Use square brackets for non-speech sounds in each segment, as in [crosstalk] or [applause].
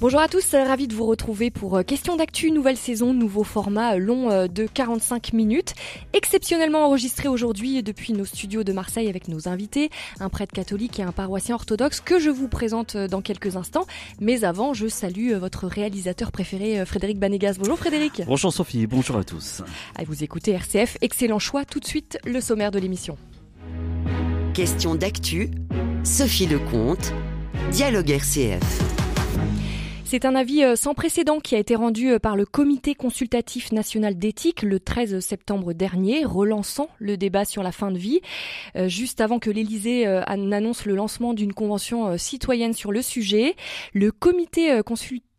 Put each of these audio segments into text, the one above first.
Bonjour à tous, euh, ravi de vous retrouver pour euh, Question d'actu, nouvelle saison, nouveau format euh, long de 45 minutes, exceptionnellement enregistré aujourd'hui depuis nos studios de Marseille avec nos invités, un prêtre catholique et un paroissien orthodoxe que je vous présente dans quelques instants. Mais avant, je salue votre réalisateur préféré, Frédéric Banégas. Bonjour Frédéric. Bonjour Sophie, bonjour à tous. À vous écoutez RCF, excellent choix. Tout de suite, le sommaire de l'émission. Question d'actu, Sophie Lecomte, Dialogue RCF. C'est un avis euh, sans précédent qui a été rendu euh, par le Comité consultatif national d'éthique le 13 septembre dernier, relançant le débat sur la fin de vie, euh, juste avant que l'Élysée n'annonce le lancement d'une convention citoyenne sur le sujet. Le Comité consultatif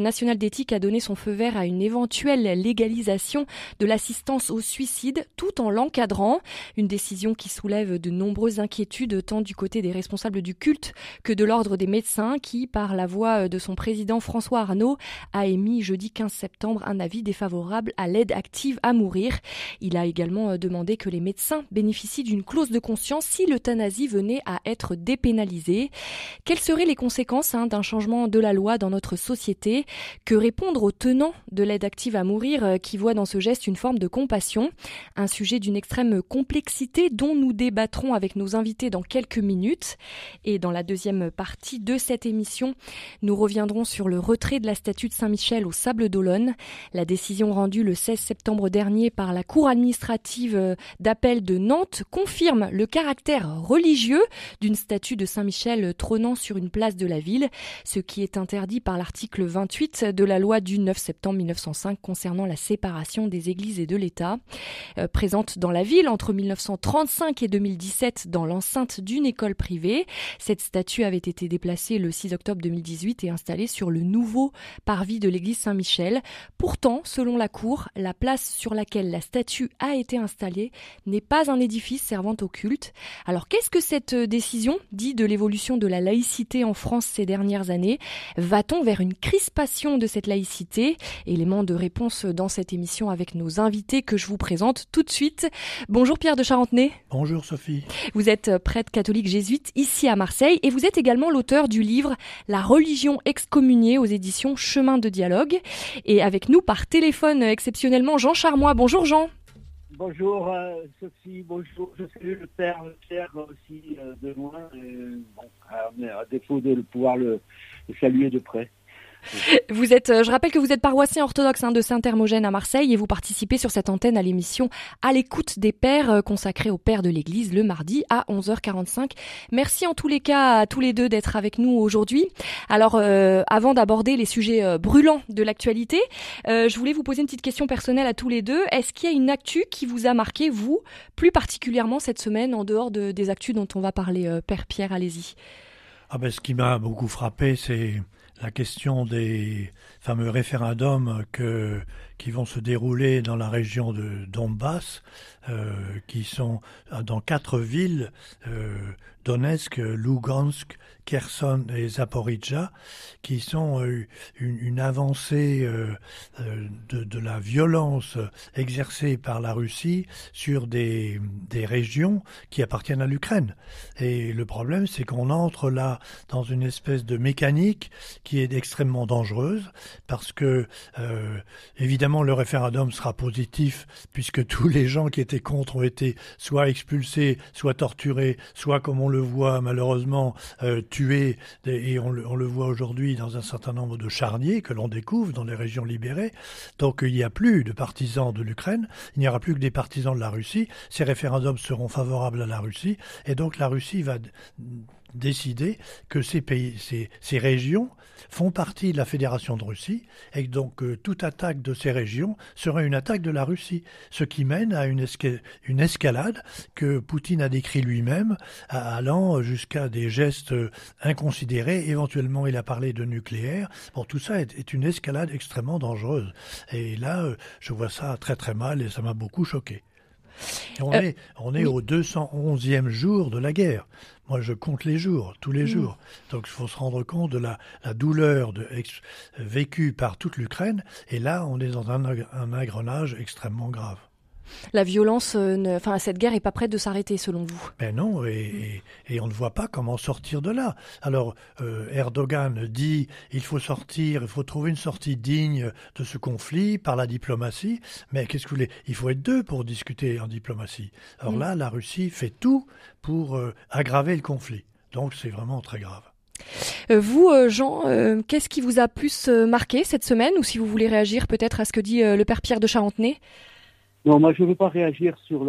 national d'éthique a donné son feu vert à une éventuelle légalisation de l'assistance au suicide tout en l'encadrant. Une décision qui soulève de nombreuses inquiétudes tant du côté des responsables du culte que de l'ordre des médecins qui, par la voix de son président François Arnaud, a émis jeudi 15 septembre un avis défavorable à l'aide active à mourir. Il a également demandé que les médecins bénéficient d'une clause de conscience si l'euthanasie venait à être dépénalisée. Quelles seraient les conséquences hein, d'un changement de la loi dans notre société que répondre aux tenants de l'aide active à mourir euh, qui voient dans ce geste une forme de compassion Un sujet d'une extrême complexité dont nous débattrons avec nos invités dans quelques minutes. Et dans la deuxième partie de cette émission, nous reviendrons sur le retrait de la statue de Saint-Michel au Sable d'Olonne. La décision rendue le 16 septembre dernier par la Cour administrative euh, d'appel de Nantes confirme le caractère religieux d'une statue de Saint-Michel trônant sur une place de la ville, ce qui est interdit par l'article l'article 28 de la loi du 9 septembre 1905 concernant la séparation des églises et de l'État. Euh, présente dans la ville entre 1935 et 2017 dans l'enceinte d'une école privée, cette statue avait été déplacée le 6 octobre 2018 et installée sur le nouveau parvis de l'église Saint-Michel. Pourtant, selon la Cour, la place sur laquelle la statue a été installée n'est pas un édifice servant au culte. Alors qu'est-ce que cette décision dit de l'évolution de la laïcité en France ces dernières années? Va-t-on vers une crispation de cette laïcité. Élément de réponse dans cette émission avec nos invités que je vous présente tout de suite. Bonjour Pierre de Charentenay. Bonjour Sophie. Vous êtes prêtre catholique jésuite ici à Marseille et vous êtes également l'auteur du livre La religion excommuniée aux éditions Chemin de dialogue. Et avec nous par téléphone exceptionnellement Jean Charmois. Bonjour Jean. Bonjour euh, Sophie, bonjour. Je salue le père Pierre aussi euh, de loin. à, défaut de pouvoir le saluer de près. [laughs] Vous êtes, euh, je rappelle que vous êtes paroissien orthodoxe hein, de Saint-Hermogène à Marseille et vous participez sur cette antenne à l'émission À l'écoute des pères euh, consacrée aux pères de l'Église le mardi à 11h45. Merci en tous les cas à tous les deux d'être avec nous aujourd'hui. Alors, euh, avant d'aborder les sujets brûlants de l'actualité, je voulais vous poser une petite question personnelle à tous les deux. Est-ce qu'il y a une actu qui vous a marqué, vous, plus particulièrement cette semaine, en dehors de, des actus dont on va parler Père Pierre, allez-y. Ah ben, ce qui m'a beaucoup frappé, c'est la question des fameux référendums que, qui vont se dérouler dans la région de Donbass, euh, qui sont dans quatre villes, euh, Donetsk, Lugansk, Kherson et Zaporizhia, qui sont euh, une, avancée euh, euh, de, la violence exercée par la Russie sur des régions qui appartiennent à l'Ukraine. Et le problème, c'est qu'on entre là dans une espèce de mécanique qui est extrêmement dangereuse, parce que évidemment le référendum sera positif, puisque [laughs] tous les gens qui étaient contre ont été soit expulsés, soit torturés, soit, comme on le voit malheureusement, tués, et on le, on le voit aujourd'hui dans un certain nombre de charniers que l'on découvre dans les régions libérées. Donc il n'y a plus de partisans de l'Ukraine, il n'y aura plus que des partisans de la Russie. Ces référendums seront favorables à la Russie, et donc la Russie va décider que ces pays, ces, régions font partie de la Fédération de Russie et que donc euh, toute attaque de ces régions serait une attaque de la Russie, ce qui mène à une, escalade que Poutine a décrit lui-même, allant jusqu'à des gestes inconsidérés. Éventuellement, il a parlé de nucléaire. Tout ça est, est une escalade extrêmement dangereuse. Et là, euh, je vois ça très très mal et ça m'a beaucoup choqué. On, euh, est, on est au 211e jour de la guerre. Moi, je compte les jours, tous les mm. jours. Donc, il faut se rendre compte de la, douleur de, vécue par toute l'Ukraine. Et là, on est dans un, un, engrenage extrêmement grave. La violence, euh, enfin cette guerre est pas prête de s'arrêter selon vous? Ben non, et, on ne voit pas comment sortir de là. Alors euh, Erdogan dit il faut sortir, il faut trouver une sortie digne de ce conflit par la diplomatie. Mais qu'est-ce que vous voulez? Il faut être deux pour discuter en diplomatie. Alors mm. là, la Russie fait tout pour euh, aggraver le conflit. Donc c'est vraiment très grave. Vous, Jean, qu'est-ce qui vous a plus marqué cette semaine? Ou si vous voulez réagir peut-être à ce que dit le père Pierre de Charentenay non, moi je ne veux pas réagir sur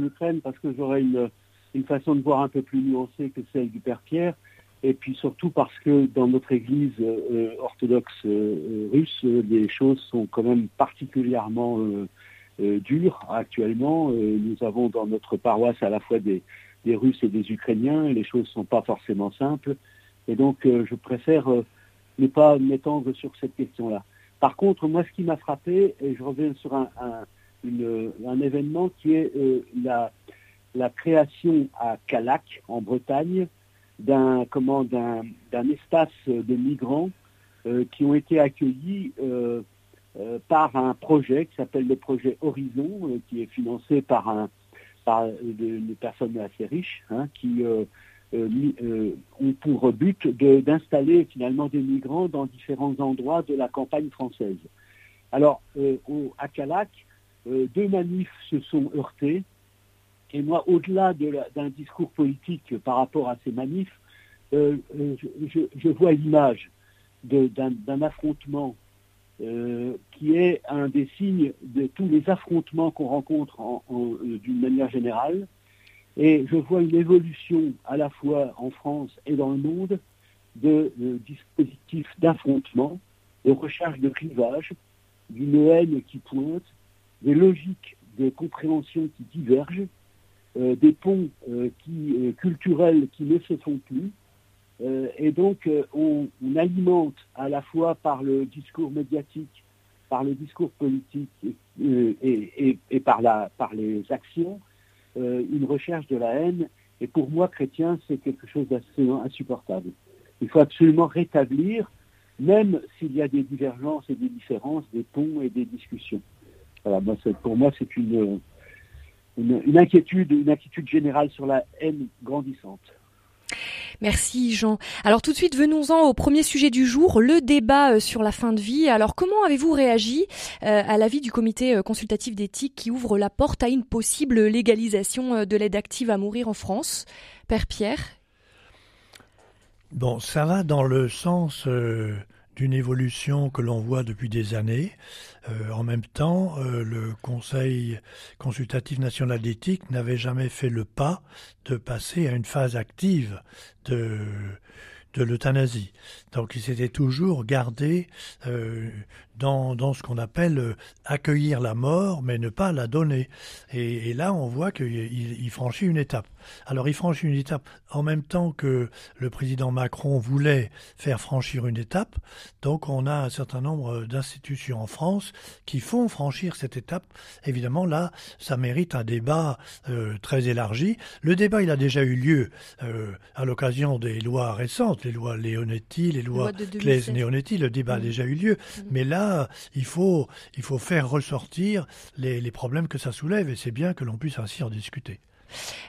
l'Ukraine parce que j'aurais une, façon de voir un peu plus nuancée que celle du Père Pierre. Et puis surtout parce que dans notre Église euh, orthodoxe euh, russe, les choses sont quand même particulièrement euh, dures actuellement. nous avons dans notre paroisse à la fois des, Russes et des Ukrainiens, les choses ne sont pas forcément simples. Et donc je préfère ne pas m'étendre sur cette question-là. Par contre, moi ce qui m'a frappé, et je reviens sur un un événement qui est euh, la, création à Calac, en Bretagne, d'un comment d'un espace de migrants euh, qui ont été accueillis euh, par un projet qui s'appelle le projet Horizon, qui est financé par un par personne assez riche, hein, qui ont pour but d'installer finalement des migrants dans différents endroits de la campagne française. Alors, au, à Calac, euh, deux manifs se sont heurtés. Et moi, au-delà d'un discours politique par rapport à ces manifs, euh, euh, je, vois l'image d'un affrontement qui est un des signes de tous les affrontements qu'on rencontre d'une manière générale. Et je vois une évolution à la fois en France et dans le monde de, dispositifs d'affrontement, de recherche de clivage, d'une haine qui pointe, des logiques de compréhension qui divergent, euh, des ponts euh, euh, culturels qui ne se font plus. et donc, on, alimente à la fois par le discours médiatique, par le discours politique et, par, par les actions, une recherche de la haine. Et pour moi, chrétien, c'est quelque chose d'absolument insupportable. Il faut absolument rétablir, même s'il y a des divergences et des différences, des ponts et des discussions pour moi, c'est une, une, inquiétude, une inquiétude générale sur la haine grandissante. Merci Jean. Alors tout de suite, venons-en au premier sujet du jour, le débat euh, sur la fin de vie. Alors comment avez-vous réagi euh, à l'avis du comité euh, consultatif d'éthique qui ouvre la porte à une possible légalisation de l'aide active à mourir en France? Père Pierre? Bon, ça va dans le sens d'une évolution que l'on voit depuis des années. Euh, en même temps, euh, le Conseil consultatif national d'éthique n'avait jamais fait le pas de passer à une phase active de, de l'euthanasie. Donc il s'était toujours gardé euh, dans, dans, ce qu'on appelle euh, accueillir la mort, mais ne pas la donner. Et, là, on voit qu'il il franchit une étape. Alors il franchit une étape en même temps que le président Macron voulait faire franchir une étape. Donc on a un certain nombre d'institutions en France qui font franchir cette étape. Évidemment, là, ça mérite un débat euh, très élargi. Le débat, il a déjà eu lieu à l'occasion des lois récentes les lois Leonetti, les lois Claes-Leonetti, le débat a mm. déjà eu lieu. Mm. Mais là, il faut, il faut faire ressortir les, problèmes que ça soulève et c'est bien que l'on puisse ainsi en discuter.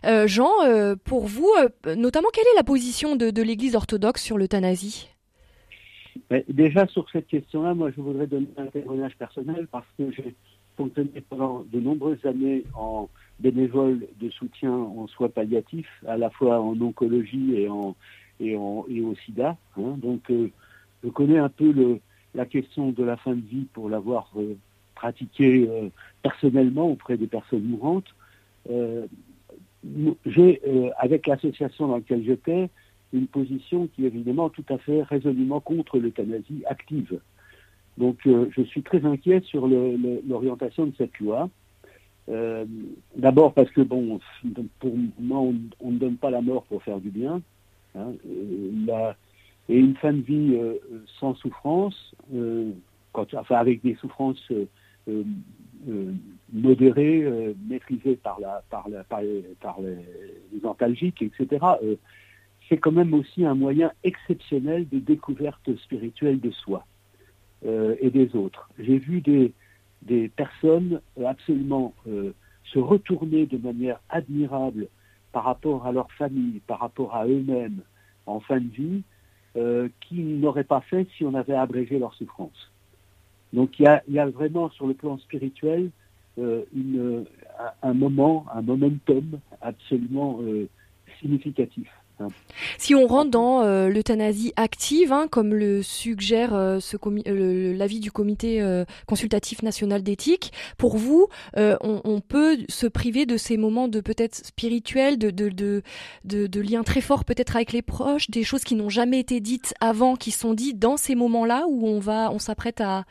Euh, Jean, euh, pour vous, euh, notamment, quelle est la position de, l'Église orthodoxe sur l'euthanasie? Déjà, sur cette question-là, moi, je voudrais donner un témoignage personnel parce que j'ai fonctionné pendant de nombreuses années en bénévole de soutien en soins palliatifs, à la fois en oncologie et en et, au sida. Hein. Donc, euh, je connais un peu le, la question de la fin de vie pour l'avoir euh, pratiquée euh, personnellement auprès des personnes mourantes. J'ai, avec l'association dans laquelle j'étais, une position qui est évidemment tout à fait résolument contre l'euthanasie active. Donc, je suis très inquiet sur l'orientation de cette loi. D'abord parce que, bon, pour moi, on, ne donne pas la mort pour faire du bien. Hein, euh, et une fin de vie euh, sans souffrance, euh, avec des souffrances modérées, maîtrisées par, les, par etc., c'est quand même aussi un moyen exceptionnel de découverte spirituelle de soi et des autres. J'ai vu des personnes absolument se retourner de manière admirable par rapport à leur famille, par rapport à eux-mêmes en fin de vie, euh, qu'ils n'auraient pas fait si on avait abrégé leur souffrance. Donc il y a, vraiment sur le plan spirituel euh, un moment, un momentum absolument euh, significatif. Si on rentre dans euh, l'euthanasie active, hein, comme le suggère euh, l'avis du comité euh, consultatif national d'éthique, pour vous, on, peut se priver de ces moments de peut-être spirituels, de, de, liens très forts peut-être avec les proches, des choses qui n'ont jamais été dites avant, qui sont dites dans ces moments-là où on va, on s'apprête à,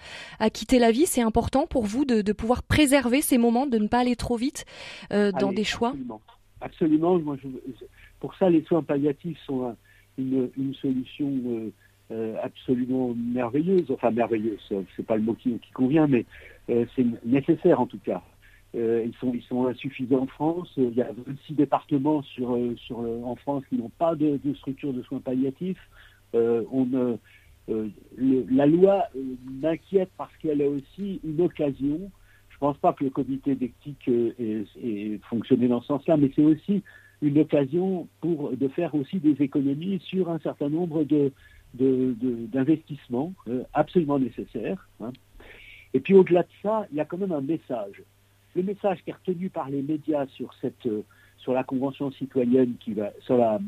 quitter la vie. C'est important pour vous de, pouvoir préserver ces moments, de ne pas aller trop vite dans des choix? Absolument. Absolument. Moi, je, pour ça, les soins palliatifs sont une, solution euh, euh, absolument merveilleuse. Enfin, merveilleuse, c'est pas le mot qui, convient, mais euh, c'est nécessaire en tout cas. ils, sont, insuffisants en France. Il y a 26 départements en France qui n'ont pas de, structure de soins palliatifs. la loi m'inquiète parce qu'elle est aussi une occasion. Je ne pense pas que le comité d'éthique ait, fonctionné dans ce sens-là, mais c'est aussi une occasion pour de faire aussi des économies sur un certain nombre de, d'investissements euh, absolument nécessaires. Hein. Et puis au-delà de ça, il y a quand même un message. Le message qui est retenu par les médias sur cette euh, sur la convention citoyenne qui va sur la,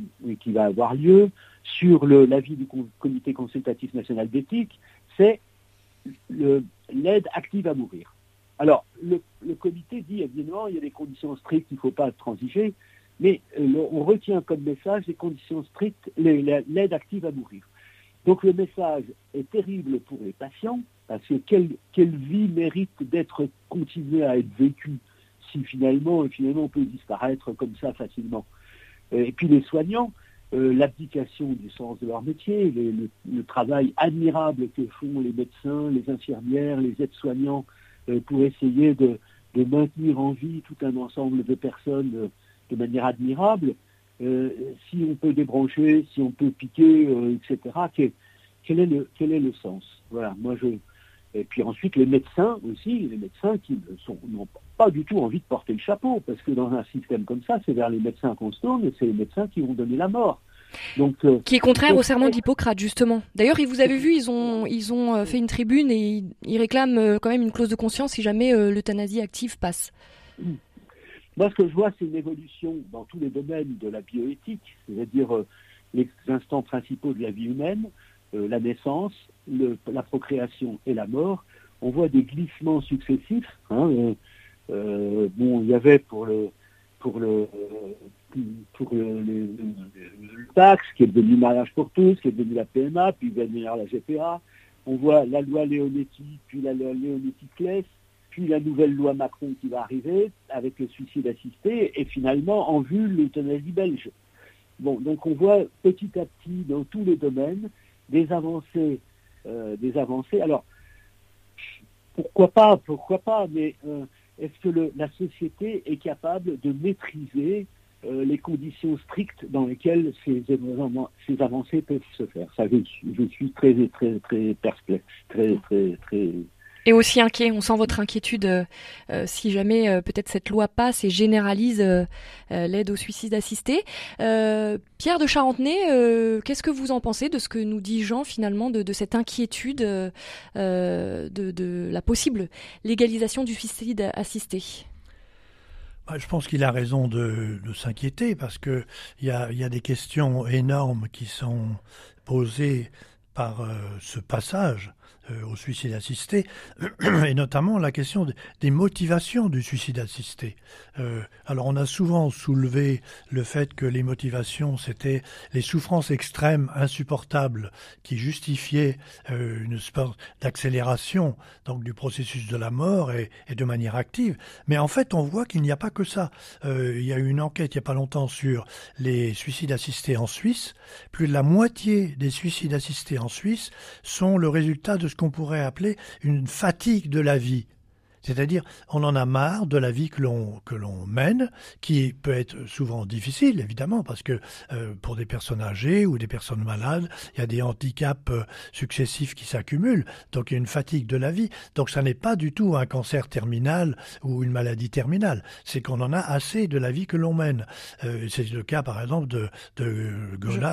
qui va avoir lieu, sur l'avis du comité consultatif national d'éthique, c'est l'aide active à mourir. Alors, le, comité dit évidemment, il y a des conditions strictes, il ne faut pas transiger, mais euh, on retient comme message les conditions strictes, l'aide active à mourir. Donc le message est terrible pour les patients, parce que quelle, vie mérite d'être continuée à être vécue si finalement, finalement on peut disparaître comme ça facilement. Euh, et puis les soignants, euh, l'abdication du sens de leur métier, le, travail admirable que font les médecins, les infirmières, les aides-soignants pour essayer de, maintenir en vie tout un ensemble de personnes de manière admirable. Euh, si on peut débrancher, si on peut piquer, euh, etc. Quel, est le, quel est le sens? Voilà, moi je. Et puis ensuite les médecins aussi, les médecins qui n'ont pas du tout envie de porter le chapeau, parce que dans un système comme ça, c'est vers les médecins qu'on se tourne et c'est les médecins qui vont donner la mort. Donc, euh, qui est contraire au serment d'Hippocrate justement. D'ailleurs, vous avez vu, ils ont ils ont fait une tribune et ils, réclament quand même une clause de conscience si jamais l'euthanasie active passe. Moi, ce que je vois, c'est une évolution dans tous les domaines de la bioéthique, c'est-à-dire euh, les instants principaux de la vie humaine, euh, la naissance, la procréation et la mort. On voit des glissements successifs. Hein, euh, bon, il y avait pour le pour le taxe, qui est devenu mariage pour tous, qui est devenu la PMA, puis venir la GPA. On voit la loi Leonetti, puis la loi Leonetti-Claes, puis la nouvelle loi Macron qui va arriver avec le suicide assisté, et finalement en vue l'euthanasie belge. Bon, donc on voit petit à petit dans tous les domaines des avancées, euh, des avancées. Alors pourquoi pas, pourquoi pas, mais euh, est-ce que la société est capable de maîtriser euh, les conditions strictes dans lesquelles ces, avancées peuvent se faire? Ça, je, je, suis très, très, très perplexe, très, très, très et aussi inquiet. On sent votre inquiétude euh, euh, si jamais euh, peut-être cette loi passe et généralise l'aide au suicide assisté. Pierre de Charentenay, qu'est-ce que vous en pensez de ce que nous dit Jean finalement de, cette inquiétude de, la possible légalisation du suicide assisté? Bah, je pense qu'il a raison de, s'inquiéter parce qu'il y y a des questions énormes qui sont posées par ce passage euh, au suicide assisté, [clears throat] et notamment la question des motivations du suicide assisté. Euh, alors on a souvent soulevé le fait que les motivations, c'était les souffrances extrêmes, insupportables, qui justifiaient euh, une sorte d'accélération donc du processus de la mort et, et, de manière active. Mais en fait, on voit qu'il n'y a pas que ça. il y a eu une enquête il n'y a pas longtemps sur les suicides assistés en Suisse. Plus de la moitié des suicides assistés en Suisse sont le résultat de ce qu'on pourrait appeler une fatigue de la vie. C'est-à-dire, on en a marre de la vie que l'on que l'on mène, qui peut être souvent difficile, évidemment, parce que euh, pour des personnes âgées ou des personnes malades, il y a des handicaps euh, successifs qui s'accumulent. Donc, il y a une fatigue de la vie. Donc, ça n'est pas du tout un cancer terminal ou une maladie terminale. C'est qu'on en a assez de la vie que l'on mène. Euh, c'est le cas, par exemple, de, de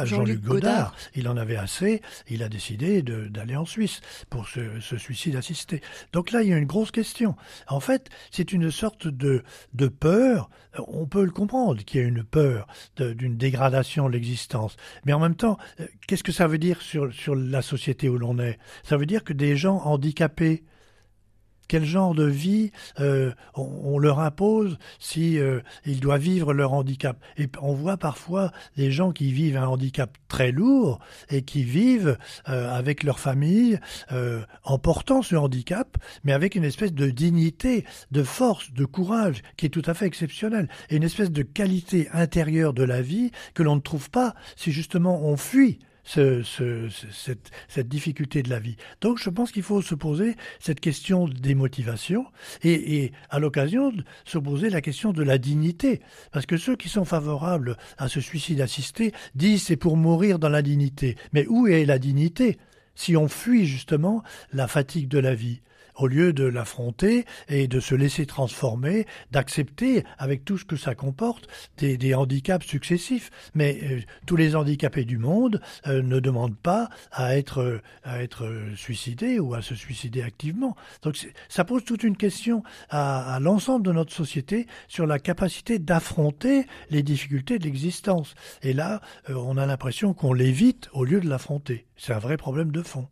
Jean-Luc Godard. Il en avait assez. Il a décidé d'aller en Suisse pour ce, ce suicide assisté. Donc là, il y a une grosse question. En fait, c'est une sorte de, de peur. On peut le comprendre qu'il y a une peur d'une dégradation de l'existence. Mais en même temps, euh, qu'est-ce que ça veut dire sur, sur la société où l'on est? Ça veut dire que des gens handicapés, quel genre de vie euh, on, leur impose si euh, ils doivent vivre leur handicap. Et on voit parfois des gens qui vivent un handicap très lourd et qui vivent euh, avec leur famille en portant ce handicap, mais avec une espèce de dignité, de force, de courage qui est tout à fait exceptionnelle et une espèce de qualité intérieure de la vie que l'on ne trouve pas si justement on fuit ce, cette, cette, difficulté de la vie. Donc je pense qu'il faut se poser cette question des motivations et, et à l'occasion se poser la question de la dignité. Parce que ceux qui sont favorables à ce suicide assisté disent c'est pour mourir dans la dignité. Mais où est la dignité si on fuit justement la fatigue de la vie? Au lieu de l'affronter et de se laisser transformer, d'accepter avec tout ce que ça comporte des, handicaps successifs. Mais euh, tous les handicapés du monde euh, ne demandent pas à être, à être suicidés ou à se suicider activement. Donc ça pose toute une question à, l'ensemble de notre société sur la capacité d'affronter les difficultés de l'existence. Et là, euh, on a l'impression qu'on l'évite au lieu de l'affronter. C'est un vrai problème de fond.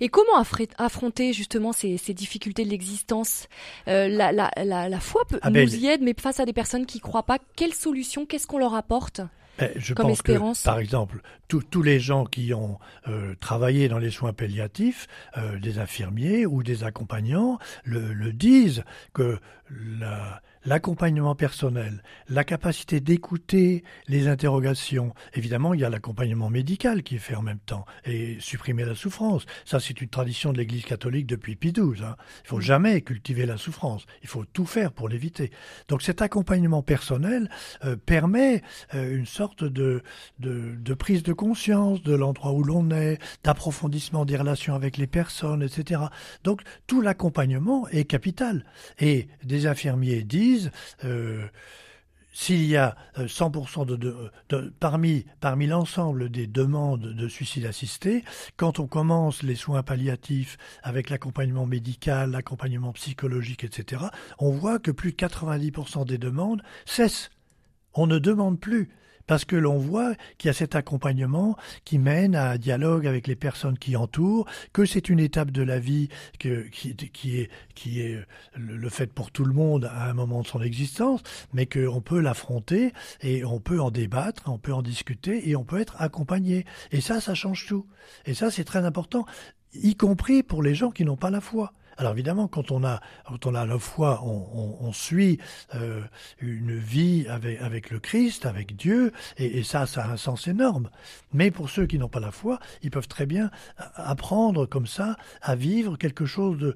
Et comment affronter justement ces, difficultés de l'existence? Euh, la, la, la, foi peut, ah ben, nous y aide, mais face à des personnes qui ne croient pas, quelle solution, qu'est-ce qu'on leur apporte ben, je pense que, par exemple, tous les gens qui ont euh, travaillé dans les soins palliatifs, euh, des infirmiers ou des accompagnants, le, le disent que la, l'accompagnement personnel, la capacité d'écouter les interrogations. Évidemment, il y a l'accompagnement médical qui est fait en même temps et supprimer la souffrance. Ça, c'est une tradition de l'Église catholique depuis Pie XII. Hein. Il faut jamais cultiver la souffrance. Il faut tout faire pour l'éviter. Donc, cet accompagnement personnel euh, permet euh, une sorte de, de, de prise de conscience de l'endroit où l'on est, d'approfondissement des relations avec les personnes, etc. Donc, tout l'accompagnement est capital. Et des infirmiers disent euh, s'il y a 100% euh, parmi l'ensemble des demandes de suicide assisté, quand on commence les soins palliatifs avec l'accompagnement médical, l'accompagnement psychologique, etc., on voit que plus de 90% des demandes cessent. On ne demande plus parce que l'on voit qu'il y a cet accompagnement qui mène à un dialogue avec les personnes qui entourent, que c'est une étape de la vie qui, est, qui est le fait pour tout le monde à un moment de son existence, mais qu'on peut l'affronter et on peut en débattre, on peut en discuter et on peut être accompagné. Et ça, ça change tout. Et ça, c'est très important, y compris pour les gens qui n'ont pas la foi. Alors évidemment, quand on a, quand on a la foi, on, suit euh, une vie avec, le Christ, avec Dieu, et, ça, ça a un sens énorme. Mais pour ceux qui n'ont pas la foi, ils peuvent très bien apprendre comme ça à vivre quelque chose de,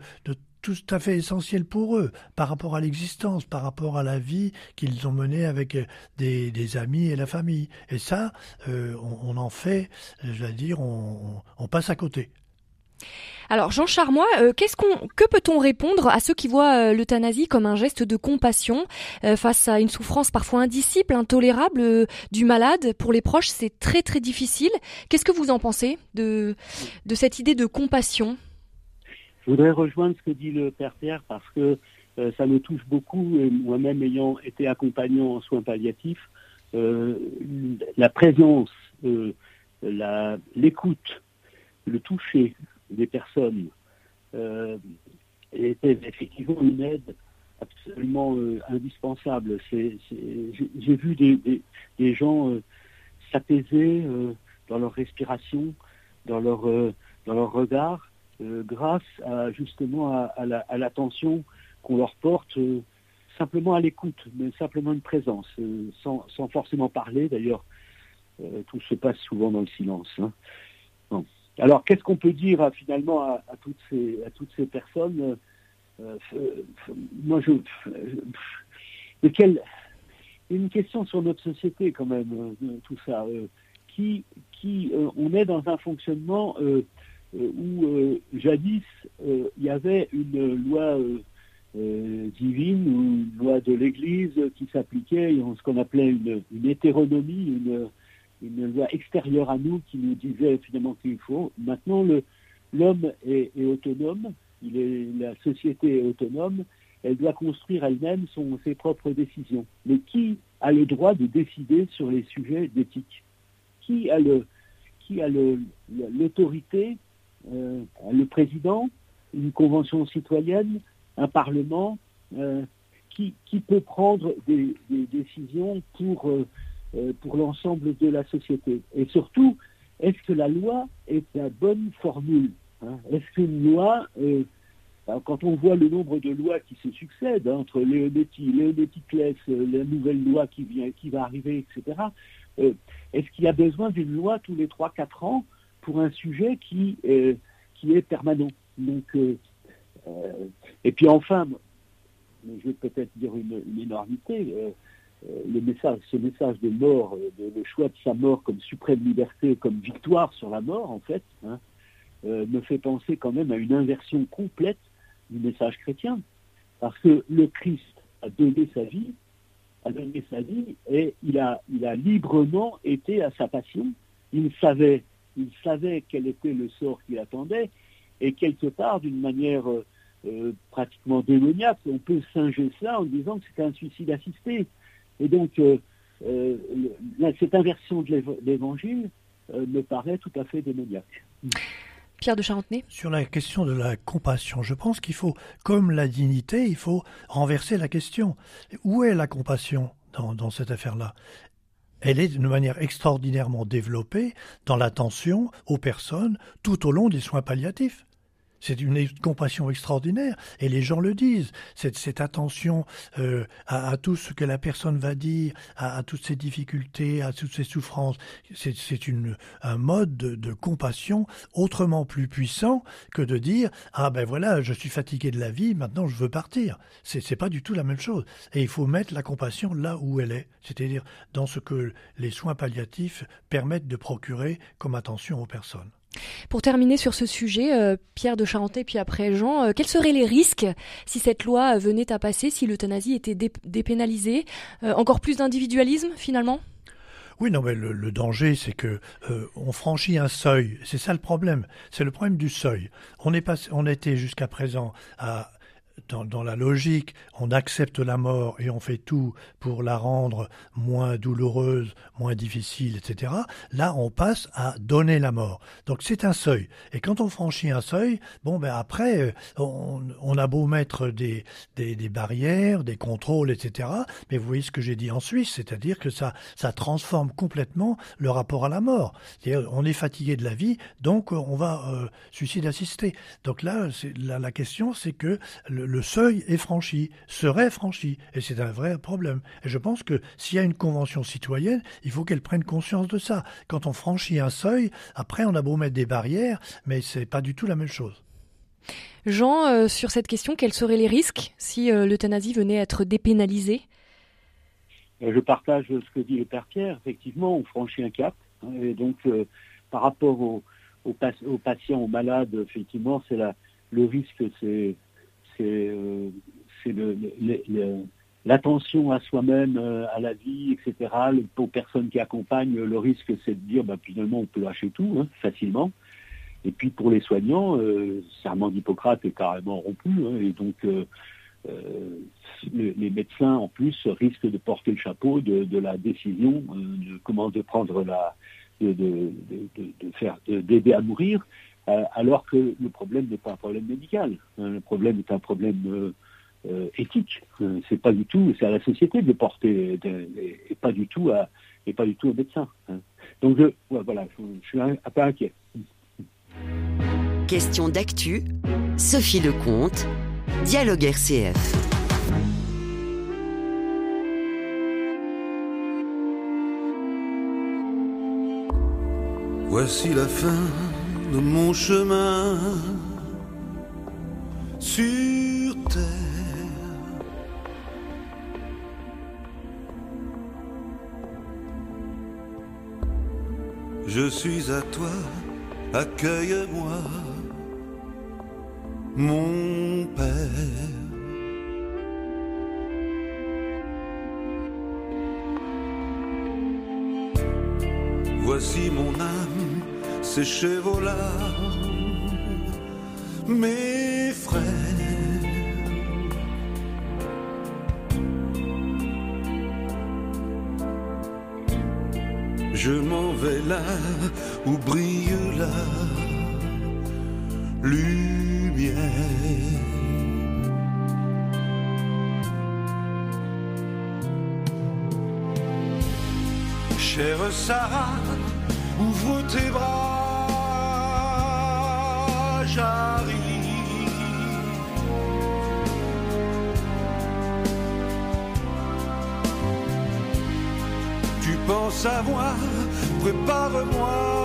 tout à fait essentiel pour eux par rapport à l'existence, par rapport à la vie qu'ils ont menée avec des, des, amis et la famille. Et ça, euh, on, en fait, je vais dire, on passe à côté. Alors Jean Charmois, euh, qu'est-ce qu'on, que peut-on répondre à ceux qui voient euh, l'euthanasie comme un geste de compassion euh, face à une souffrance parfois indicible, intolérable du malade? Pour les proches, c'est très très difficile. Qu'est-ce que vous en pensez de, de cette idée de compassion? Je voudrais rejoindre ce que dit le père Pierre parce que ça me touche beaucoup moi-même ayant été accompagnant en soins palliatifs, la présence, l'écoute, le toucher, des personnes euh, était effectivement une aide absolument euh, indispensable. J'ai vu des, gens euh, s'apaiser dans leur respiration, dans leur, dans leur regard, grâce à, justement à, l'attention qu'on leur porte simplement à l'écoute, mais simplement une présence, sans, sans, forcément parler. D'ailleurs, tout se passe souvent dans le silence. Hein. Alors, qu'est-ce qu'on peut dire finalement à, toutes ces, à toutes ces personnes moi, je, une question sur notre société quand même, tout ça. qui, qui, on est dans un fonctionnement où jadis il y avait une loi divine ou une loi de l'Église qui s'appliquait, ce qu'on appelait une, une hétéronomie, une, une loi extérieure à nous qui nous disait finalement qu'il faut. Maintenant, l'homme est, autonome, la société est autonome, elle doit construire elle-même ses propres décisions. Mais qui a le droit de décider sur les sujets d'éthique? Qui a le, qui a l'autorité euh, Le président, une convention citoyenne, un parlement euh, qui, qui, peut prendre des, décisions pour euh, pour l'ensemble de la société Et surtout, est-ce que la loi est la bonne formule hein? Est-ce qu'une loi, euh, quand on voit le nombre de lois qui se succèdent hein, entre Leonetti, Leonetti Kless, euh, la nouvelle loi qui vient, qui va arriver, etc. est-ce qu'il y a besoin d'une loi tous les 3-4 ans pour un sujet qui, qui est permanent? Donc, et puis enfin, je vais peut-être dire une, une énormité. Euh, le message, ce message de mort, euh, de, le choix de sa mort comme suprême liberté, comme victoire sur la mort, en fait, hein, euh, me fait penser quand même à une inversion complète du message chrétien. Parce que le Christ a donné sa vie, a donné sa vie, et il a, il a librement été à sa passion. Il savait, il savait quel était le sort qui l'attendait, et quelque part, d'une manière pratiquement démoniaque, on peut singer ça en disant que c'était un suicide assisté. Et donc, euh, euh, cette inversion de l'évangile euh, me paraît tout à fait démoniaque. Pierre de Charentenay Sur la question de la compassion, je pense qu'il faut, comme la dignité, il faut renverser la question. Où est la compassion dans, dans cette affaire-là? Elle est d'une manière extraordinairement développée dans l'attention aux personnes tout au long des soins palliatifs. C'est une compassion extraordinaire et les gens le disent. Cette, attention euh, à, tout ce que la personne va dire, à, toutes ses difficultés, à toutes ses souffrances, c'est un mode de, compassion autrement plus puissant que de dire ah ben voilà je suis fatigué de la vie maintenant je veux partir. C'est pas du tout la même chose et il faut mettre la compassion là où elle est, c'est-à-dire dans ce que les soins palliatifs permettent de procurer comme attention aux personnes. Pour terminer sur ce sujet, euh, Pierre de Charentais, puis après Jean, euh, quels seraient les risques si cette loi venait à passer, si l'euthanasie était dépénalisée euh, Encore plus d'individualisme finalement? Oui, non, mais le, danger, c'est que on franchit un seuil. C'est ça le problème. C'est le problème du seuil. On est passé, on était jusqu'à présent à dans, la logique, on accepte la mort et on fait tout pour la rendre moins douloureuse, moins difficile, etc. Là, on passe à donner la mort. Donc c'est un seuil. Et quand on franchit un seuil, bon ben après, euh, on, a beau mettre des, des, barrières, des contrôles, etc. Mais vous voyez ce que j'ai dit en Suisse, c'est-à-dire que ça, ça transforme complètement le rapport à la mort. on est fatigué de la vie, donc on va euh, suicide assister. Donc là, la, la question, c'est que le, le seuil est franchi, serait franchi, et c'est un vrai problème. Et je pense que s'il y a une convention citoyenne, il faut qu'elle prenne conscience de ça. Quand on franchit un seuil, après on a beau mettre des barrières, mais c'est pas du tout la même chose. Jean, euh, sur cette question, quels seraient les risques si euh, l'euthanasie venait à être dépénalisée? Euh, Je partage ce que dit le père Pierre. Effectivement, on franchit un cap. Hein, et donc, par rapport aux, patients, aux malades, effectivement, c'est le risque, c'est c'est euh, l'attention à soi-même, euh, à la vie, etc. Pour personnes qui accompagnent, le risque, c'est de dire, bah, finalement, on peut lâcher tout hein, facilement. Et puis pour les soignants, le euh, serment d'Hippocrate est carrément rompu, hein, et donc les, médecins en plus risquent de porter le chapeau de, la décision de comment de prendre la, d'aider à mourir. Euh, alors que le problème n'est pas un problème médical. Hein. le problème est un problème euh, euh, éthique. c'est pas du tout, c'est à la société de le porter, et, pas du tout à, et pas du tout aux médecins. Hein. Donc je, voilà, je, suis un, peu inquiet. Question d'actu, Sophie Lecomte, Dialogue RCF. Voici la fin de mon chemin sur terre. Je suis à toi, accueille-moi, mon Père. Voici mon âme vos larmes, mes frères. Je m'en vais là où brille la lumière. Chère Sarah, ouvre tes bras, Tu penses à moi, prépare-moi.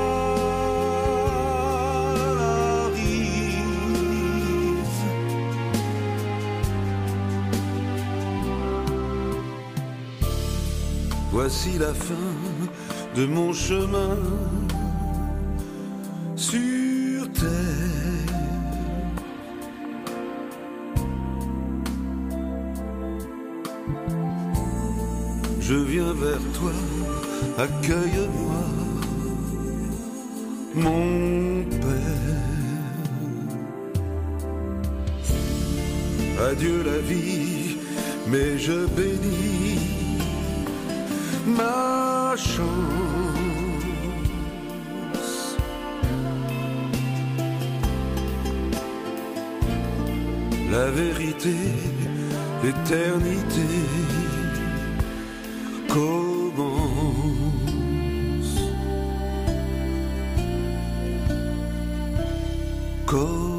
Voici la fin de mon chemin accueille-moi, mon Père. Adieu la vie, mais je bénis ma chance. La vérité, l'éternité. Commence.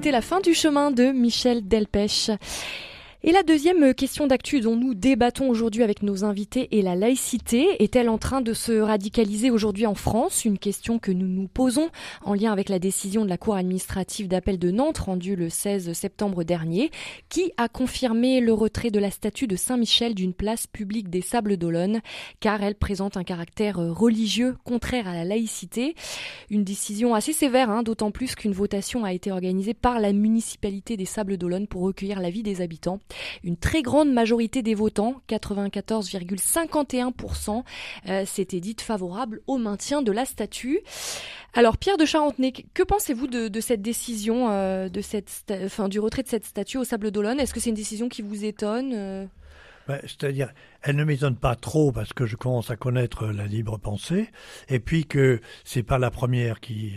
C'était la fin du chemin de Michel Delpech. Et la deuxième question d'actu dont nous débattons aujourd'hui avec nos invités est la laïcité. Est-elle en train de se radicaliser aujourd'hui en France? Une question que nous nous posons en lien avec la décision de la Cour administrative d'appel de Nantes rendue le 16 septembre dernier, qui a confirmé le retrait de la statue de Saint-Michel d'une place publique des Sables d'Olonne, car elle présente un caractère religieux contraire à la laïcité. Une décision assez sévère, hein, d'autant plus qu'une votation a été organisée par la municipalité des Sables d'Olonne pour recueillir l'avis des habitants. Une très grande majorité des votants, 94,51%, euh, s'était dite favorable au maintien de la statue. Alors Pierre de Charentenay, que pensez-vous de, cette décision euh, de cette enfin, du retrait de cette statue au Sable d'Olonne? Est-ce que c'est une décision qui vous étonne euh? Ben, C'est-à-dire, elle ne m'étonne pas trop parce que je commence à connaître la libre pensée, et puis que c'est pas la première qui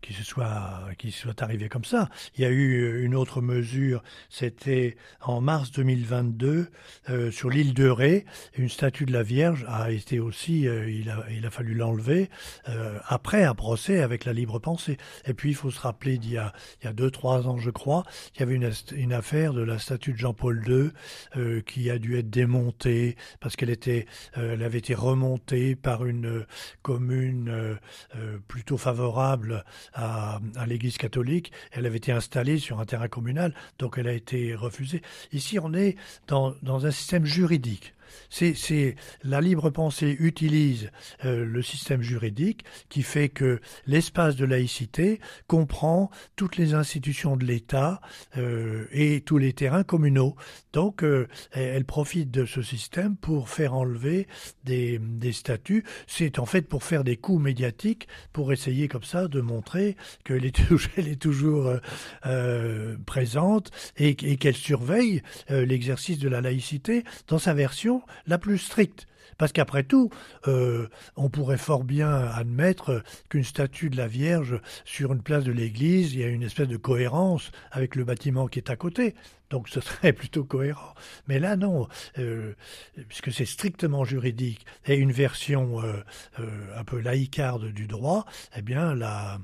qui se soit qui soit arrivée comme ça. Il y a eu une autre mesure, c'était en mars 2022 euh, sur l'île de Ré, une statue de la Vierge a été aussi, euh, il a il a fallu l'enlever euh, après un procès avec la libre pensée. Et puis il faut se rappeler d'il y a il y a deux trois ans je crois, il y avait une, une affaire de la statue de Jean-Paul II euh, qui a dû être démontée parce qu'elle était, euh, elle avait été remontée par une euh, commune euh, euh, plutôt favorable à, l'Église catholique. Elle avait été installée sur un terrain communal, donc elle a été refusée. Ici, on est dans, dans un système juridique. C'est, la libre pensée utilise euh, le système juridique qui fait que l'espace de laïcité comprend toutes les institutions de l'État euh, et tous les terrains communaux. Donc, euh, elle, profite de ce système pour faire enlever des, des statuts. C'est en fait pour faire des coups médiatiques, pour essayer comme ça de montrer qu'elle est, [laughs] elle est toujours euh, présente et, et qu'elle surveille l'exercice de la laïcité dans sa version la plus stricte. Parce qu'après tout, euh, on pourrait fort bien admettre qu'une statue de la Vierge sur une place de l'église, il y a une espèce de cohérence avec le bâtiment qui est à côté. Donc ce [laughs] serait plutôt cohérent. Mais là, non, euh, puisque c'est strictement juridique et une version euh, un peu laïcarde du droit, eh bien la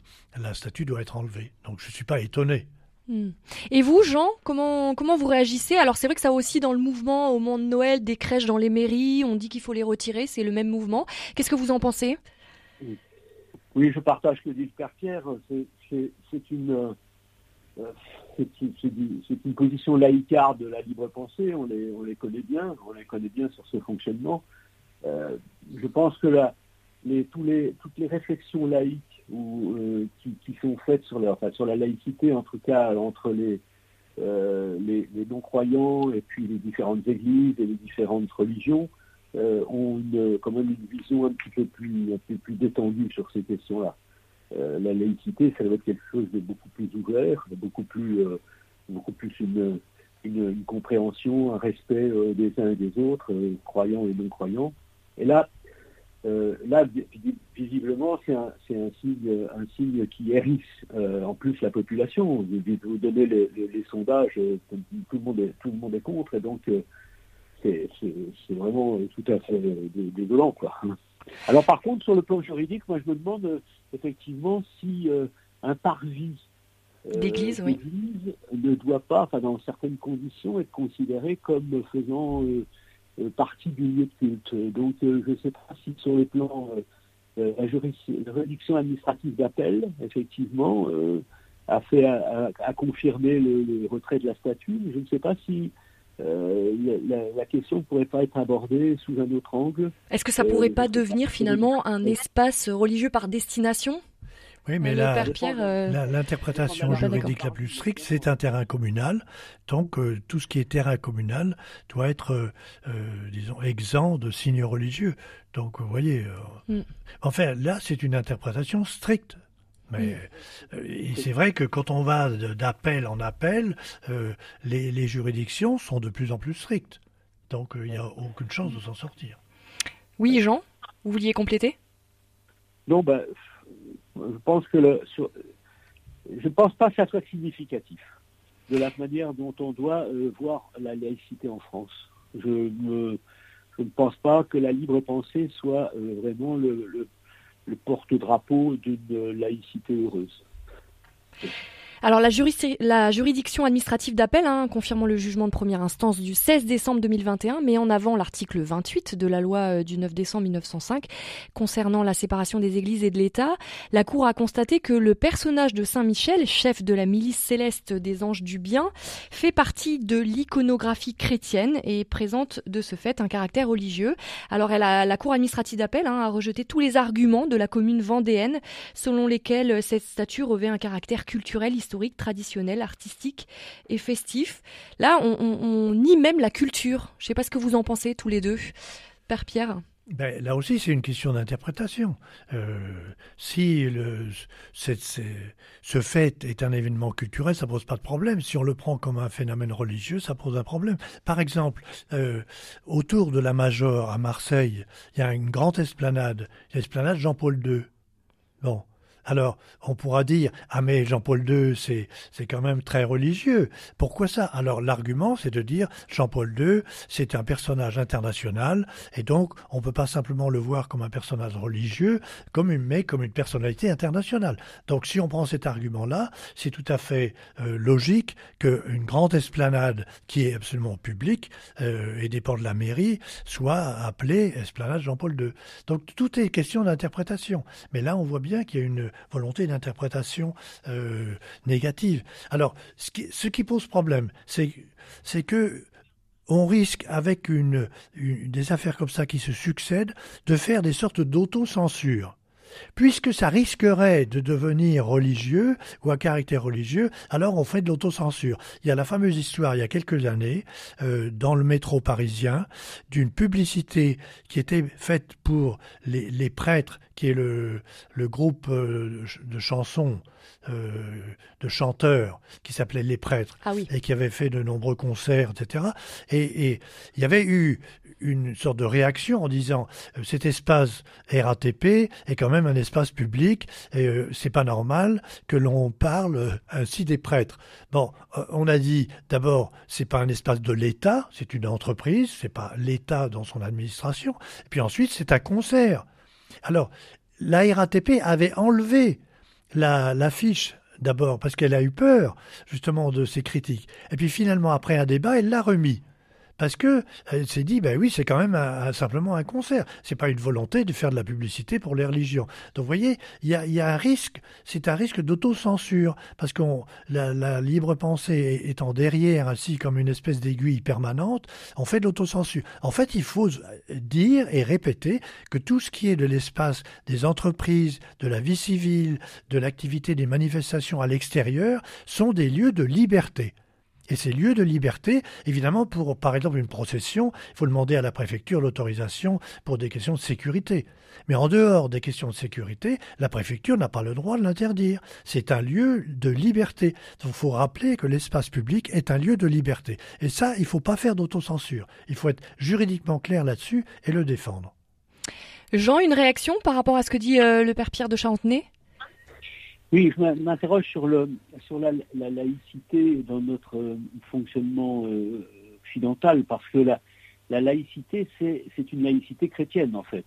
statue doit être enlevée. Donc je ne suis pas étonné. Hmm. Et vous, Jean, comment, comment vous réagissez? Alors c'est vrai que ça aussi dans le mouvement au moment de Noël, des crèches dans les mairies, on dit qu'il faut les retirer, c'est le même mouvement. Qu'est-ce que vous en pensez? Oui, je partage ce que dit le Père Pierre. C'est une, euh, c'est une position laïcarde de la libre pensée, on les, on les connaît bien, on les connaît bien sur ce fonctionnement. Euh, je pense que la, les, tous les, toutes les réflexions laïques ou, euh, qui, sont faites sur la, laïcité, en tout cas entre les, euh, les, non-croyants et puis les différentes églises et les différentes religions, euh, ont quand même une vision un petit peu plus, détendue sur ces questions-là. La laïcité, ça doit être quelque chose de beaucoup plus ouvert, beaucoup plus, une, une, compréhension, un respect des uns et des autres, croyants et non-croyants. Et là, euh, là, visiblement, c'est un, un, signe, un signe qui hérisse euh, en plus la population. Vous, vous donnez les, les, les sondages, euh, tout, le monde est, tout le monde est contre, et donc euh, c'est vraiment tout à fait désolant. Quoi. Alors par contre, sur le plan juridique, moi je me demande effectivement si un parvis d'église oui. ne doit pas, enfin dans certaines conditions, être considéré comme faisant partie du lieu de culte. Donc euh, je ne sais pas si sur le plan euh, la juridiction administrative d'appel, effectivement, a fait a, a confirmé le, le, retrait de la statue. Je ne sais pas si euh, la, la, question ne pourrait pas être abordée sous un autre angle. Est-ce que ça pourrait euh, pas devenir finalement un espace religieux par destination? Oui, mais euh, l'interprétation euh... juridique la plus stricte, c'est un terrain communal. Donc, euh, tout ce qui est terrain communal doit être, euh, euh disons, exempt de signes religieux. Donc, vous voyez. Mm. Enfin, là, c'est une interprétation stricte. Mais mm. c'est vrai que quand on va d'appel en appel, les, les, juridictions sont de plus en plus strictes. Donc, il n'y a aucune chance de s'en sortir. Oui, Jean, vous vouliez compléter? Non, ben. Bah je pense que le, sur, pense pas que ça soit significatif de la manière dont on doit euh, voir la laïcité en France. Je, ne pense pas que la libre pensée soit euh, vraiment le porte-drapeau d'une laïcité heureuse. Alors la, juridiction administrative d'appel, hein, confirmant le jugement de première instance du 16 décembre 2021, met en avant l'article 28 de la loi euh, du 9 décembre 1905 concernant la séparation des églises et de l'État. La Cour a constaté que le personnage de Saint Michel, chef de la milice céleste des anges du bien, fait partie de l'iconographie chrétienne et présente de ce fait un caractère religieux. Alors la Cour administrative d'appel hein, a rejeté tous les arguments de la commune vendéenne selon lesquels cette statue revêt un caractère culturel, historique historique, traditionnel, artistique et festif. Là, on, nie même la culture. Je ne sais pas ce que vous en pensez tous les deux. Père Pierre ben, là aussi, c'est une question d'interprétation. Euh, si ce fait est un événement culturel, ça pose pas de problème. Si on le prend comme un phénomène religieux, ça pose un problème. Par exemple, euh, autour de la Major à Marseille, il y a une grande esplanade, l'esplanade Jean-Paul II. Bon, alors, on pourra dire ah mais Jean-Paul II c'est quand même très religieux. Pourquoi ça? Alors l'argument c'est de dire Jean-Paul II c'est un personnage international et donc on peut pas simplement le voir comme un personnage religieux, comme une mais comme une personnalité internationale. Donc si on prend cet argument-là, c'est tout à fait euh, logique qu'une grande esplanade qui est absolument publique euh, et dépend de la mairie soit appelée esplanade Jean-Paul II. Donc tout est question d'interprétation. Mais là on voit bien qu'il y a une volonté d'interprétation euh, négative. Alors, ce qui, pose problème, c'est que on risque, avec des affaires comme ça qui se succèdent, de faire des sortes d'autocensure. Puisque ça risquerait de devenir religieux ou à caractère religieux, alors on fait de l'autocensure. Il y a la fameuse histoire il y a quelques années euh, dans le métro parisien d'une publicité qui était faite pour les, prêtres, qui est le, le groupe euh, de chansons euh, de chanteurs qui s'appelaient Les Prêtres ah oui. et qui avaient fait de nombreux concerts, etc. Et, et il y avait eu une sorte de réaction en disant euh, cet espace RATP est quand même un espace public et euh, c'est pas normal que l'on parle ainsi des prêtres. Bon, on a dit d'abord c'est pas un espace de l'État, c'est une entreprise, c'est pas l'État dans son administration. Et puis ensuite c'est un concert. Alors la RATP avait enlevé la l'affiche d'abord parce qu'elle a eu peur justement de ces critiques. Et puis finalement après un débat elle l'a remis parce que elle s'est dit, ben oui, c'est quand même simplement un concert. C'est pas une volonté de faire de la publicité pour les religions. Donc, vous voyez, il y a, y a, un risque. C'est un risque d'autocensure parce que la, la, libre pensée étant derrière, ainsi comme une espèce d'aiguille permanente, on fait de l'autocensure. En fait, il faut dire et répéter que tout ce qui est de l'espace des entreprises, de la vie civile, de l'activité des manifestations à l'extérieur, sont des lieux de liberté. Et ces lieux de liberté, évidemment, pour par exemple une procession, il faut demander à la préfecture l'autorisation pour des questions de sécurité. Mais en dehors des questions de sécurité, la préfecture n'a pas le droit de l'interdire. C'est un lieu de liberté. Il faut rappeler que l'espace public est un lieu de liberté. Et ça, il ne faut pas faire d'autocensure. Il faut être juridiquement clair là-dessus et le défendre. Jean, une réaction par rapport à ce que dit euh, le père Pierre de Charentenay oui, je m'interroge sur, le, sur la, la, laïcité dans notre fonctionnement euh, occidental, parce que la, la laïcité, c'est une laïcité chrétienne, en fait.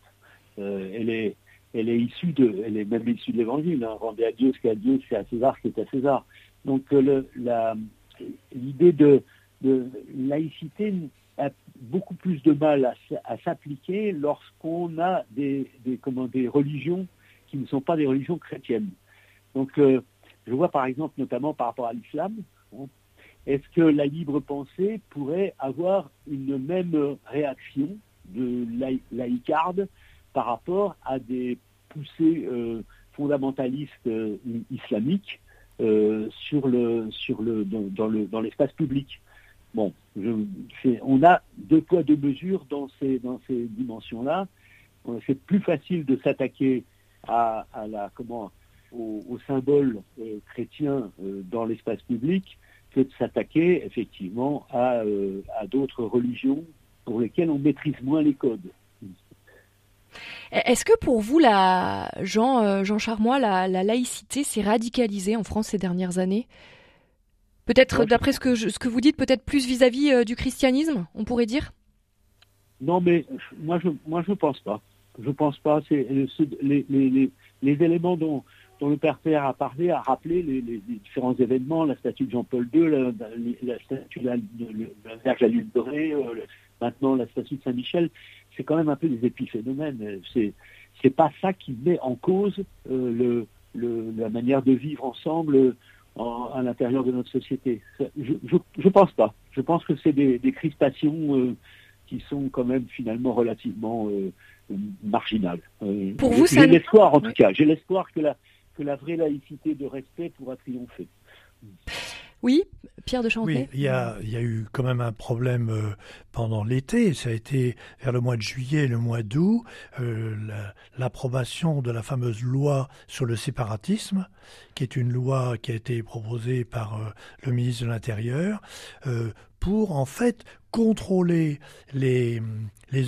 Euh, elle, est, elle est issue de, elle est même issue de l'Évangile. Hein, rendez à Dieu ce qu'est à Dieu, c'est à César ce qui est à César. Donc euh, l'idée de, de laïcité a beaucoup plus de mal à, à s'appliquer lorsqu'on a des, des, comment, des religions qui ne sont pas des religions chrétiennes. Donc, euh, je vois par exemple, notamment par rapport à l'islam, hein, est-ce que la libre pensée pourrait avoir une même réaction de laïcarde par rapport à des poussées euh, fondamentalistes euh, islamiques sur le, sur le, dans, le, dans l'espace public? Bon, on a deux poids, deux mesures dans ces, dans ces dimensions-là. C'est plus facile de s'attaquer à, à la, comment, aux, aux symboles euh, chrétiens euh, dans l'espace public que de s'attaquer effectivement à, euh, à d'autres religions pour lesquelles on maîtrise moins les codes. Est-ce que pour vous, la, Jean, Jean Charmois, la, la laïcité s'est radicalisée en France ces dernières années? Peut-être, d'après ce que, je, ce que vous dites, peut-être plus vis-à-vis -vis, du christianisme, on pourrait dire? Non, mais moi je moi je pense pas. Je pense pas. C'est les, les, les, les éléments dont dont le père Père a parlé, a rappelé les, différents événements, la statue de Jean-Paul II, la, la, statue de la, de la Lune dorée, euh, maintenant la statue de Saint-Michel, c'est quand même un peu des épiphénomènes. C'est c'est pas ça qui met en cause euh, le, le, la manière de vivre ensemble en, à l'intérieur de notre société. Je, je, je, pense pas. Je pense que c'est des, des, crispations euh, qui sont quand même finalement relativement euh, marginales. Euh, Pour vous, j'ai l'espoir en tout cas. J'ai l'espoir que la que la vraie laïcité de respect pourra triompher. Oui, Pierre de Chanté. Oui, il y a, il y a eu quand même un problème euh, pendant l'été. Ça a été vers le mois de juillet, le mois d'août, euh, l'approbation de la fameuse loi sur le séparatisme, qui est une loi qui a été proposée par euh, le ministre de l'Intérieur euh, pour en fait contrôler les,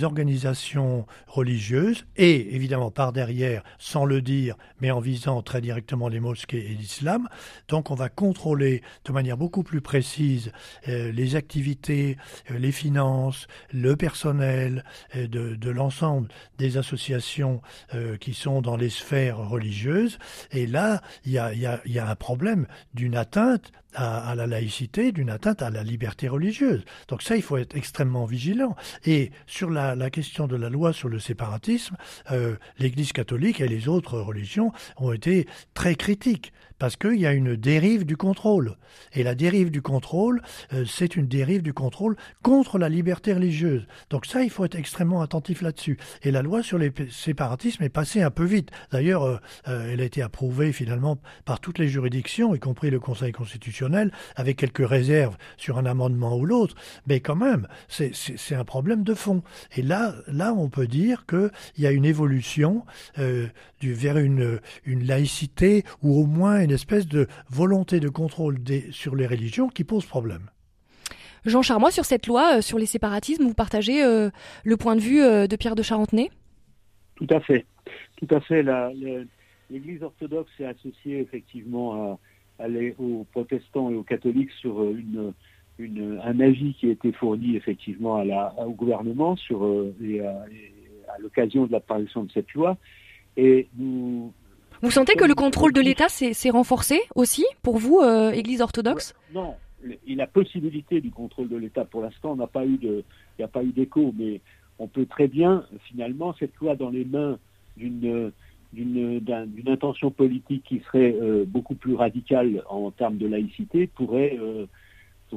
organisations religieuses et évidemment par derrière, sans le dire, mais en visant très directement les mosquées et l'islam. Donc on va contrôler de manière beaucoup plus précise euh, les activités, euh, les finances, le personnel euh, de, l'ensemble des associations qui sont dans les sphères religieuses. Et là, il y a un problème d'une atteinte à, la laïcité, d'une atteinte à la liberté religieuse. Donc ça, il faut être extrêmement vigilant. Et sur la, la question de la loi sur le séparatisme, euh, l'Église catholique et les autres religions ont été très critiques parce qu'il y a une dérive du contrôle. Et la dérive du contrôle, euh, c'est une dérive du contrôle contre la liberté religieuse. Donc ça, il faut être extrêmement attentif là-dessus. Et la loi sur les séparatismes est passée un peu vite. D'ailleurs, euh, euh, elle a été approuvée finalement par toutes les juridictions, y compris le Conseil constitutionnel, avec quelques réserves sur un amendement ou l'autre. Mais quand même, c'est un problème de fond. Et là, là, on peut dire qu'il y a une évolution du, vers une, une laïcité ou au moins une une espèce de volonté de contrôle des, sur les religions qui pose problème. Jean Charmois, sur cette loi, euh, sur les séparatismes, vous partagez euh, le point de vue euh, de Pierre de Charentenay? Tout à fait. Tout à fait. L'Église orthodoxe est associée effectivement à, aux protestants et aux catholiques sur une, une, un avis qui a été fourni effectivement à la, au gouvernement sur, et à, à l'occasion de l'apparition de cette loi. Et nous, vous sentez que le contrôle de l'État s'est renforcé aussi pour vous, euh, Église orthodoxe? Non, il y a possibilité du contrôle de l'État. Pour l'instant, n'a pas eu il n'y a pas eu d'écho, mais on peut très bien, finalement, cette loi dans les mains d'une intention politique qui serait euh, beaucoup plus radicale en termes de laïcité pourrait euh,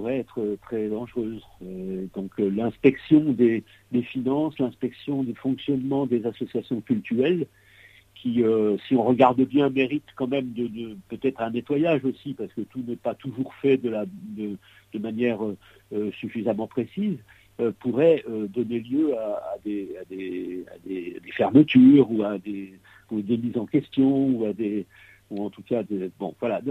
être très dangereuse. donc l'inspection des, des, finances, l'inspection du fonctionnement des associations culturelles qui, euh, si on regarde bien, mérite quand même de, peut-être un nettoyage aussi, parce que tout n'est pas toujours fait de, manière euh, euh, suffisamment précise, pourrait donner lieu à, des, des, des, fermetures ou à des, ou des mises en question ou à des en tout cas bon voilà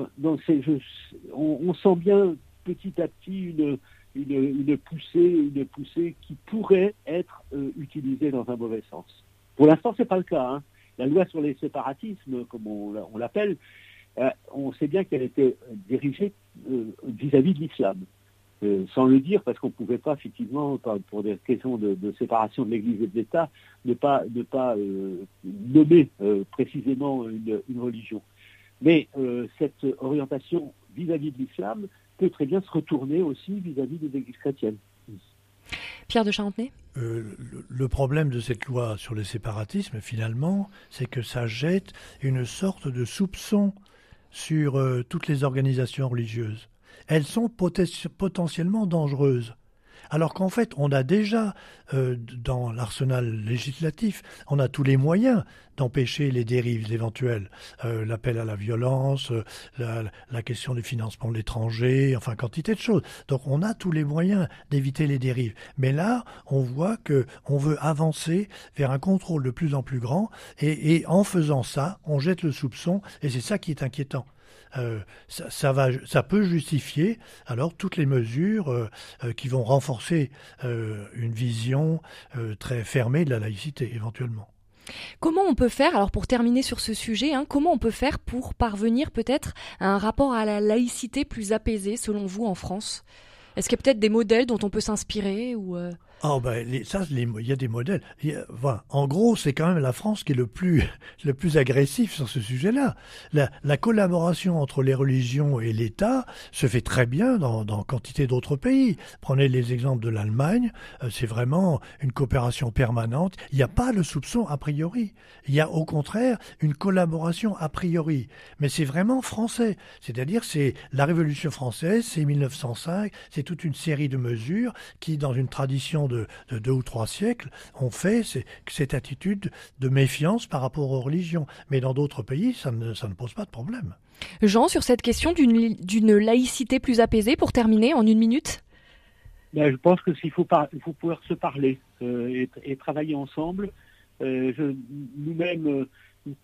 on, sent bien petit à petit une, une, poussée une poussée qui pourrait être utilisée dans un mauvais sens. Pour l'instant, c'est pas le cas. Hein la loi sur les séparatismes, comme on, l'appelle, euh, on sait bien qu'elle était dirigée euh, vis-à-vis de l'islam. Euh, sans le dire, parce qu'on ne pouvait pas, effectivement, pour des questions de, séparation de l'Église et de l'État, ne pas, ne pas nommer précisément une, religion. Mais cette orientation vis-à-vis de l'islam peut très bien se retourner aussi vis-à-vis des Églises chrétiennes. Pierre de Charentenay? Euh, le, problème de cette loi sur le séparatisme, finalement, c'est que ça jette une sorte de soupçon sur euh, toutes les organisations religieuses. Elles sont potentiellement dangereuses. Alors qu'en fait, on a déjà, euh, dans l'arsenal législatif, on a tous les moyens d'empêcher les dérives éventuelles. Euh, l'appel à la violence, euh, la, question du financement de l'étranger, enfin, quantité de choses. Donc on a tous les moyens d'éviter les dérives. Mais là, on voit que on veut avancer vers un contrôle de plus en plus grand, et en faisant ça, on jette le soupçon, et c'est ça qui est inquiétant. Euh, ça, va, ça peut justifier alors toutes les mesures euh, euh, qui vont renforcer une vision très fermée de la laïcité éventuellement. Comment on peut faire, alors pour terminer sur ce sujet, hein, comment on peut faire pour parvenir peut-être à un rapport à la laïcité plus apaisé selon vous en France? Est-ce qu'il y a peut-être des modèles dont on peut s'inspirer ou Oh ben ça, il y a des modèles. en gros, c'est quand même la France qui est le plus [laughs] le plus agressif sur ce sujet-là. La, la, collaboration entre les religions et l'État se fait très bien dans, dans quantité d'autres pays. Prenez les exemples de l'Allemagne, euh, c'est vraiment une coopération permanente. Il n'y a pas le soupçon a priori. Il y a au contraire une collaboration a priori. Mais c'est vraiment français. C'est-à-dire c'est la Révolution française, c'est 1905, c'est toute une série de mesures qui, dans une tradition de, deux ou trois siècles ont fait cette attitude de méfiance par rapport aux religions. Mais dans d'autres pays, ça ne, ça ne pose pas de problème. Jean, sur cette question d'une laïcité plus apaisée, pour terminer en une minute ben, Je pense qu'il faut, faut pouvoir se parler euh, et, travailler ensemble. Euh, nous-mêmes, euh,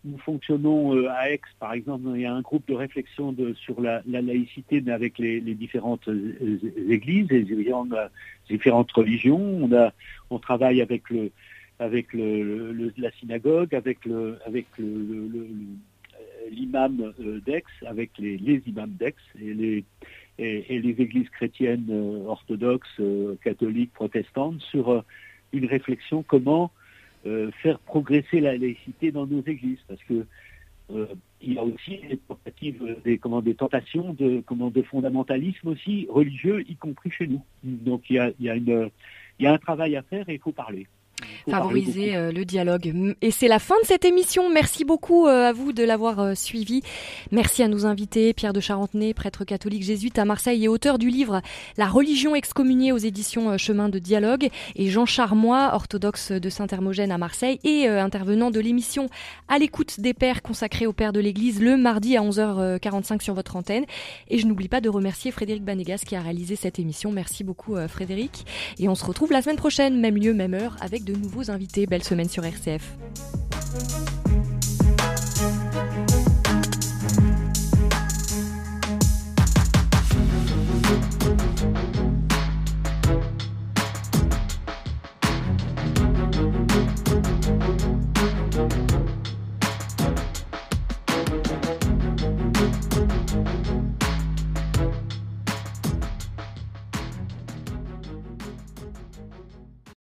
nous, fonctionnons à Aix, par exemple, il y a un groupe de réflexion sur la, laïcité, mais avec les, différentes églises, les différentes, religions. On, a, on travaille avec le, avec le, la synagogue, avec le, avec l'imam euh, d'Aix, avec les, imams d'Aix et les, et, les églises chrétiennes orthodoxes, catholiques, protestantes sur une réflexion comment euh, faire progresser la laïcité dans nos églises, parce que il y a aussi des tentatives, des, tentations de, fondamentalisme aussi religieux, y compris chez nous. Donc il y a un travail à faire et il faut parler favoriser euh, le dialogue. Et c'est la fin de cette émission. Merci beaucoup euh, à vous de l'avoir euh, suivi. Merci à nos invités, Pierre de Charentenay, prêtre catholique jésuite à Marseille et auteur du livre La religion excommuniée aux éditions Chemin de dialogue, et Jean Charmois, orthodoxe de Saint-Hermogène à Marseille et intervenant de l'émission À l'écoute des pères consacrée aux pères de l'Église le mardi à 11h45 sur votre antenne. Et je n'oublie pas de remercier Frédéric Banégas qui a réalisé cette émission. Merci beaucoup Frédéric. Et on se retrouve la semaine prochaine, même lieu, même heure, avec de nouveaux invités. Belle semaine sur RCF.